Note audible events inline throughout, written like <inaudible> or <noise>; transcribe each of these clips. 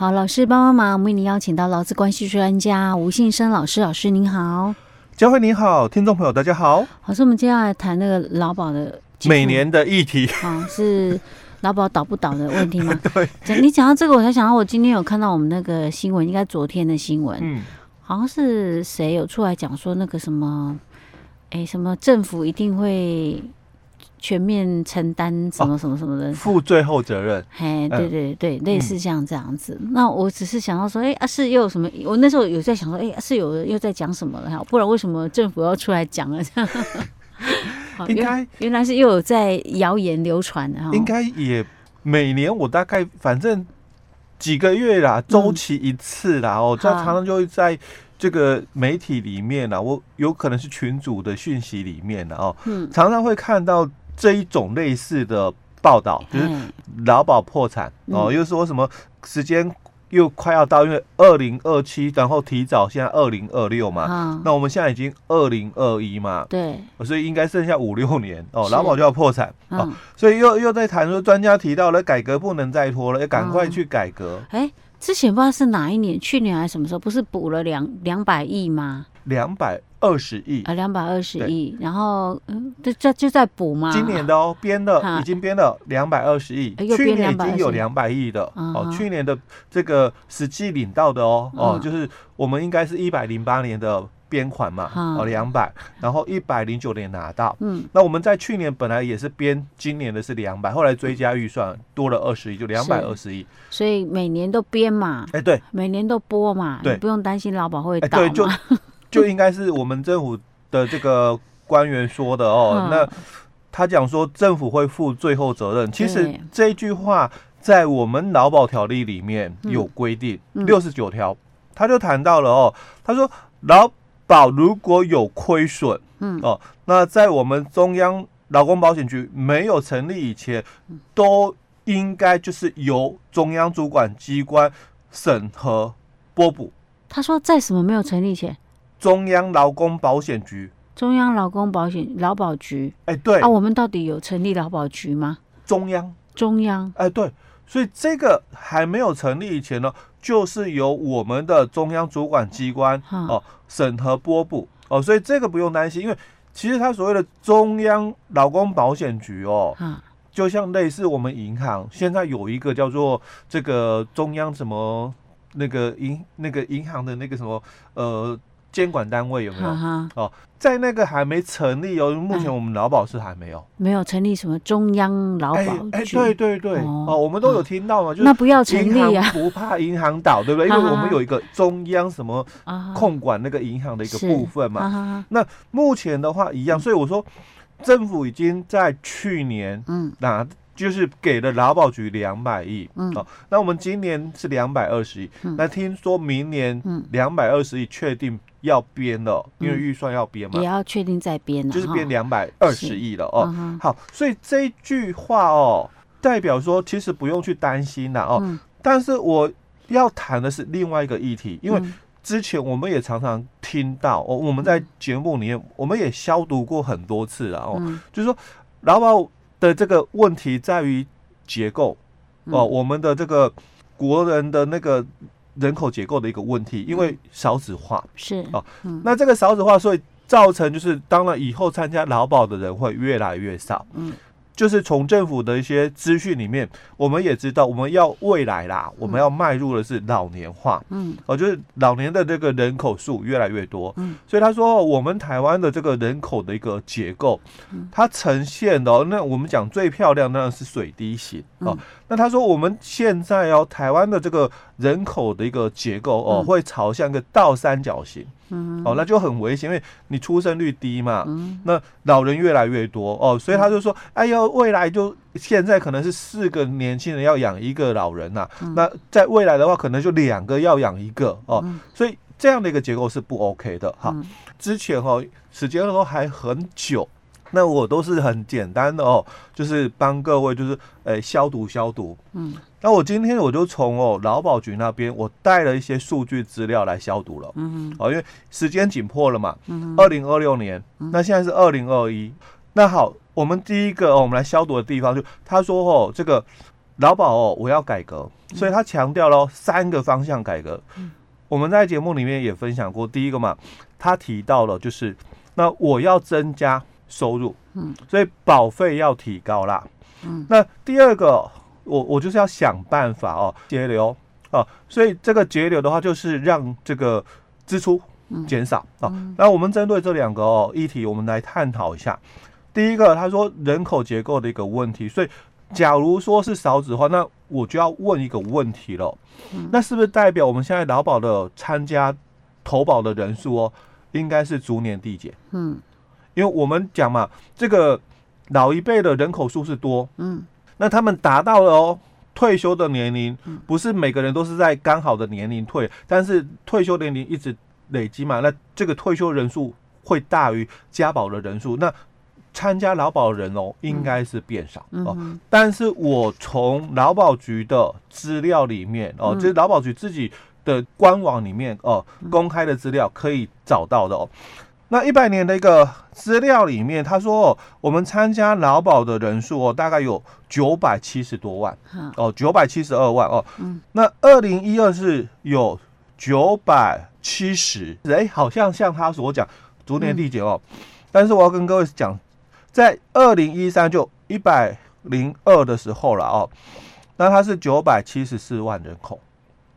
好，老师帮帮忙，我们为您邀请到劳资关系专家吴信生老师，老师您好，佳慧您好，听众朋友大家好。老师，我们接下来谈那个劳保的每年的议题，啊，是劳保倒不倒的问题吗？<laughs> 对，你讲到这个，我才想到我今天有看到我们那个新闻，应该昨天的新闻，嗯，好像是谁有出来讲说那个什么，哎，什么政府一定会。全面承担什么什么什么的，负、哦、最后责任。嘿，对对对，嗯、类似像这样子。那我只是想到说，哎、欸，啊是又有什么？我那时候有在想说，哎、欸，啊、是有人又在讲什么了哈？不然为什么政府要出来讲了？这样 <laughs> 应该原来是又有在谣言流传的哈。应该也每年我大概反正几个月啦，周期一次啦。哦、嗯，这常常就会在这个媒体里面啦，我有可能是群主的讯息里面的哦，嗯，常常会看到。这一种类似的报道，就是劳保破产、嗯、哦，又说什么时间又快要到，因为二零二七，然后提早现在二零二六嘛、啊，那我们现在已经二零二一嘛，对，所以应该剩下五六年哦，劳保就要破产、嗯、哦，所以又又在谈说，专家提到了改革不能再拖了，要赶快去改革。哎、哦，之前不知道是哪一年，去年还是什么时候，不是补了两两百亿吗？两百二十亿啊，两百二十亿，然后嗯，这这就在补嘛。今年的哦，编的已经编了两百二十亿，去年已经有两百亿的哦。去年的这个实际领到的哦、嗯、哦，就是我们应该是一百零八年的编款嘛，嗯、哦两百，然后一百零九年拿到。嗯，那我们在去年本来也是编，今年的是两百，后来追加预算多了二十亿，就两百二十亿。所以每年都编嘛，哎对，每年都拨嘛，对，不用担心劳保会倒嘛。就应该是我们政府的这个官员说的哦。那他讲说政府会负最后责任。其实这一句话在我们劳保条例里面有规定，六十九条他就谈到了哦。他说劳保如果有亏损，嗯哦，那在我们中央劳工保险局没有成立以前，都应该就是由中央主管机关审核拨补。他说在什么没有成立前？中央劳工保险局，中央劳工保险劳保局，哎，对。啊，我们到底有成立劳保局吗？中央，中央，哎，对，所以这个还没有成立以前呢，就是由我们的中央主管机关哦审核拨补哦，所以这个不用担心，因为其实他所谓的中央劳工保险局哦，就像类似我们银行现在有一个叫做这个中央什么那个银那个银行的那个什么呃。监管单位有没有？哦，在那个还没成立哦。目前我们劳保是还没有，没有成立什么中央劳保局。对对对，哦，我们都有听到嘛，就是那不要成立啊，不怕银行倒，对不对？因为我们有一个中央什么控管那个银行的一个部分嘛。那目前的话一样，所以我说政府已经在去年，嗯，那就是给了劳保局两百亿，嗯，哦，那我们今年是两百二十亿，那听说明年两百二十亿确定。要编了，因为预算要编嘛，也要确定再编了，就是编两百二十亿了哦。好，所以这一句话哦，代表说其实不用去担心了哦。但是我要谈的是另外一个议题，因为之前我们也常常听到哦，我们在节目里面我们也消毒过很多次了哦，就是说劳保的这个问题在于结构哦，我们的这个国人的那个。人口结构的一个问题，因为少子化。是。哦，那这个少子化，所以造成就是，当然以后参加劳保的人会越来越少。嗯。就是从政府的一些资讯里面，我们也知道，我们要未来啦，我们要迈入的是老年化，嗯，哦，就是老年的这个人口数越来越多，嗯，所以他说，我们台湾的这个人口的一个结构，它呈现的，那我们讲最漂亮的是水滴形哦，那他说我们现在哦，台湾的这个人口的一个结构哦，会朝向一个倒三角形。嗯，哦，那就很危险，因为你出生率低嘛，嗯，那老人越来越多哦，所以他就说，哎呦，未来就现在可能是四个年轻人要养一个老人呐，嗯，那在未来的话，可能就两个要养一个哦，所以这样的一个结构是不 OK 的哈。之前哦，时间都还很久。那我都是很简单的哦，就是帮各位就是诶、欸、消毒消毒。嗯，那我今天我就从哦劳保局那边我带了一些数据资料来消毒了。嗯，哦，因为时间紧迫了嘛。嗯，二零二六年，那现在是二零二一。那好，我们第一个哦，我们来消毒的地方就他说哦，这个劳保哦，我要改革，所以他强调了三个方向改革。嗯、我们在节目里面也分享过，第一个嘛，他提到了就是，那我要增加收入，嗯，所以保费要提高啦，嗯，那第二个，我我就是要想办法哦，节流哦，所以这个节流的话，就是让这个支出减少啊。嗯、那我们针对这两个哦议题，我们来探讨一下。第一个，他说人口结构的一个问题，所以。假如说是少子化，那我就要问一个问题了，嗯、那是不是代表我们现在劳保的参加投保的人数哦，应该是逐年递减？嗯，因为我们讲嘛，这个老一辈的人口数是多，嗯，那他们达到了哦退休的年龄，不是每个人都是在刚好的年龄退，但是退休年龄一直累积嘛，那这个退休人数会大于加保的人数，那。参加劳保人哦，应该是变少、嗯、哦。但是我从劳保局的资料里面哦，这、嗯、是劳保局自己的官网里面哦，公开的资料可以找到的哦。那一百年的一个资料里面，他说哦，我们参加劳保的人数哦，大概有九百七十多万哦，九百七十二万哦。那二零一二是有九百七十，哎，好像像他所讲逐年递减哦。但是我要跟各位讲。在二零一三就一百零二的时候了哦，那他是九百七十四万人口，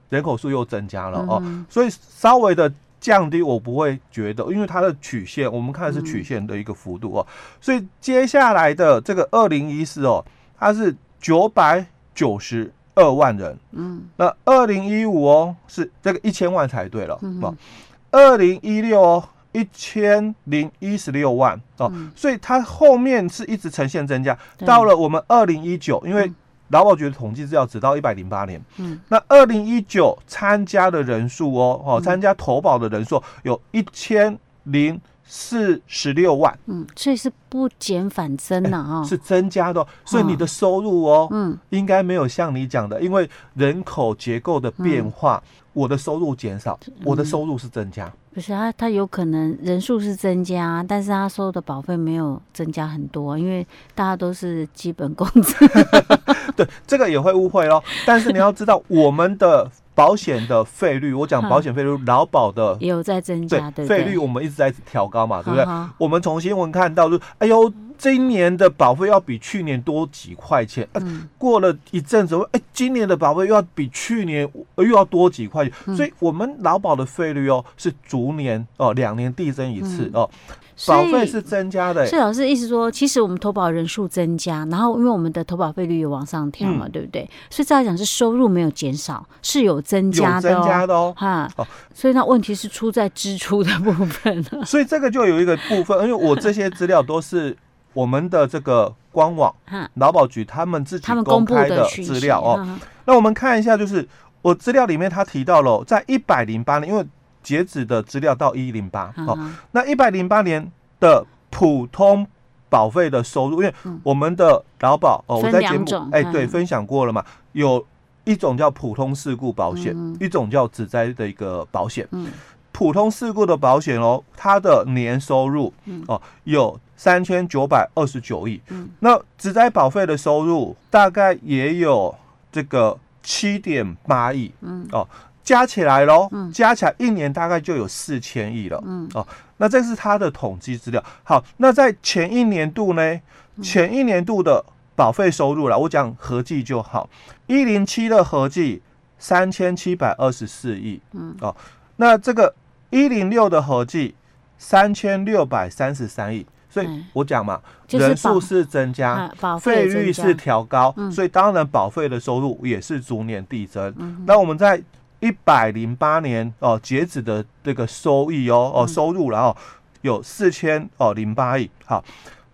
人口数又增加了哦，所以稍微的降低我不会觉得，因为它的曲线我们看的是曲线的一个幅度哦，所以接下来的这个二零一四哦，它是九百九十二万人，嗯，那二零一五哦是这个一千万才对了，哦，二零一六哦。一千零一十六万哦，嗯、所以它后面是一直呈现增加。到了我们二零一九，因为劳保局的统计资料只到一百零八年，嗯，那二零一九参加的人数哦，哦，参加投保的人数有一千零四十六万，嗯，所以是不减反增呐，哈，是增加的，所以你的收入哦，嗯，应该没有像你讲的，因为人口结构的变化，嗯、我的收入减少，嗯、我的收入是增加。不是他，他有可能人数是增加，但是他收的保费没有增加很多，因为大家都是基本工资。<laughs> <laughs> 对，这个也会误会哦。<laughs> 但是你要知道，我们的保险的费率，我讲保险费率，劳保的也有在增加，对，费率我们一直在调高嘛，对不对？我们从新闻看到，就哎呦。今年的保费要比去年多几块钱，呃，过了一阵子，哎，今年的保费又要比去年又要多几块钱，所以我们劳保的费率哦是逐年哦两年递增一次哦，保费是增加的。是老师意思说，其实我们投保人数增加，然后因为我们的投保费率有往上调嘛，对不对？所以再来讲是收入没有减少，是有增加的，增加的哦，哈，所以那问题是出在支出的部分。<laughs> 所以这个就有一个部分，因为我这些资料都是。我们的这个官网，劳保局他们自己公开的资料哦。那我们看一下，就是我资料里面他提到了，在一百零八年，因为截止的资料到一零八哦，那一百零八年的普通保费的收入，因为我们的劳保哦，我在节目哎对分享过了嘛，有一种叫普通事故保险，一种叫指灾的一个保险。普通事故的保险哦，它的年收入哦有三千九百二十九亿，那职灾保费的收入大概也有这个七点八亿，哦，加起来喽，加起来一年大概就有四千亿了，嗯。哦，那这是它的统计资料。好，那在前一年度呢，前一年度的保费收入啦，我讲合计就好，一零七的合计三千七百二十四亿，嗯。哦，那这个。一零六的合计三千六百三十三亿，所以我讲嘛，人数是增加，费率是调高，所以当然保费的收入也是逐年递增。那我们在一百零八年哦，截止的这个收益哦哦收入，然后有四千哦零八亿。好，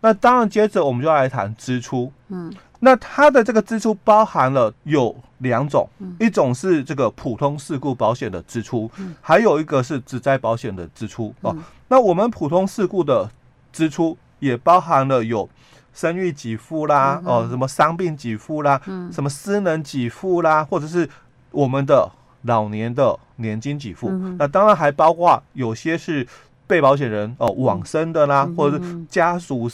那当然接着我们就要来谈支出。嗯。那它的这个支出包含了有两种，一种是这个普通事故保险的支出，还有一个是职灾保险的支出哦。那我们普通事故的支出也包含了有生育给付啦，哦，什么伤病给付啦，什么失能给付啦，或者是我们的老年的年金给付。那当然还包括有些是被保险人哦往生的啦，或者是家属。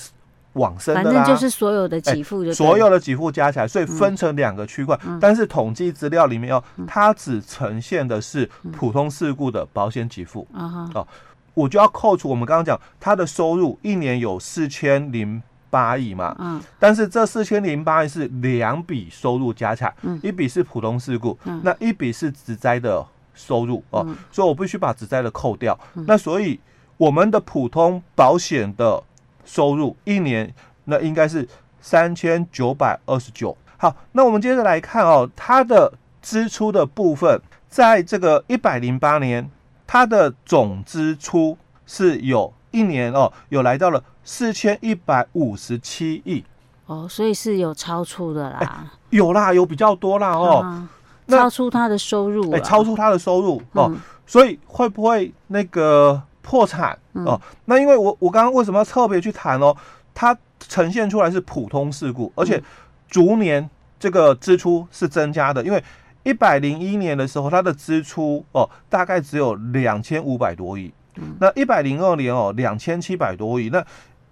往生的啦，反正就是所有的给付所有的给付加起来，所以分成两个区块。嗯、但是统计资料里面哦，它只呈现的是普通事故的保险给付。啊哦，我就要扣除我们刚刚讲他的收入一年有四千零八亿嘛。嗯，但是这四千零八亿是两笔收入加起来，嗯、一笔是普通事故，嗯、那一笔是职灾的收入哦，嗯、所以我必须把职灾的扣掉。嗯、那所以我们的普通保险的。收入一年那应该是三千九百二十九。好，那我们接着来看哦，它的支出的部分，在这个一百零八年，它的总支出是有一年哦，有来到了四千一百五十七亿。哦，所以是有超出的啦。欸、有啦，有比较多啦哦。啊、超出他的收入。哎、欸，超出他的收入哦，嗯、所以会不会那个？破产哦，那因为我我刚刚为什么要特别去谈哦？它呈现出来是普通事故，而且逐年这个支出是增加的。因为一百零一年的时候，它的支出哦大概只有两千五百多亿，那一百零二年哦两千七百多亿，那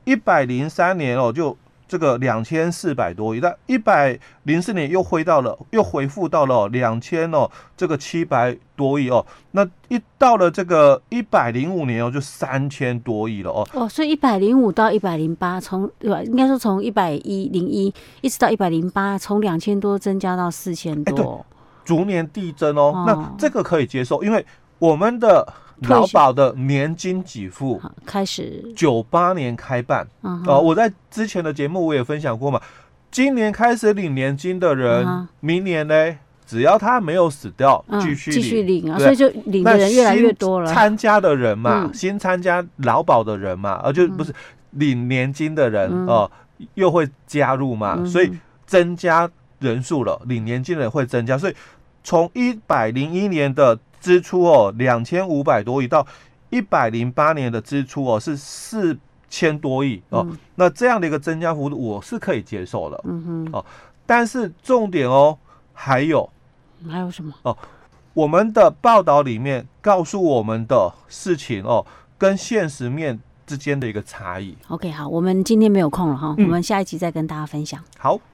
一百零三年哦就。这个两千四百多亿，那一百零四年又回到了，又回复到了两千哦，这个七百多亿哦，那一到了这个一百零五年哦，就三千多亿了哦。哦，所以一百零五到一百零八，从对吧？应该说从一百一零一一直到一百零八，从两千多增加到四千多，对，逐年递增哦。哦，那这个可以接受，因为我们的。劳保的年金给付。开始。九八年开办。哦，我在之前的节目我也分享过嘛。今年开始领年金的人，明年呢，只要他没有死掉，继续继续领啊，所以就领的人越来越多了。参加的人嘛，新参加劳保的人嘛，而就不是领年金的人哦，又会加入嘛，所以增加人数了，领年金的人会增加，所以从一百零一年的。支出哦，两千五百多亿到一百零八年的支出哦是四千多亿哦，嗯、那这样的一个增加幅度我是可以接受的，嗯哼，哦，但是重点哦还有还有什么哦？我们的报道里面告诉我们的事情哦，跟现实面之间的一个差异。OK，好，我们今天没有空了哈，嗯、我们下一集再跟大家分享。好。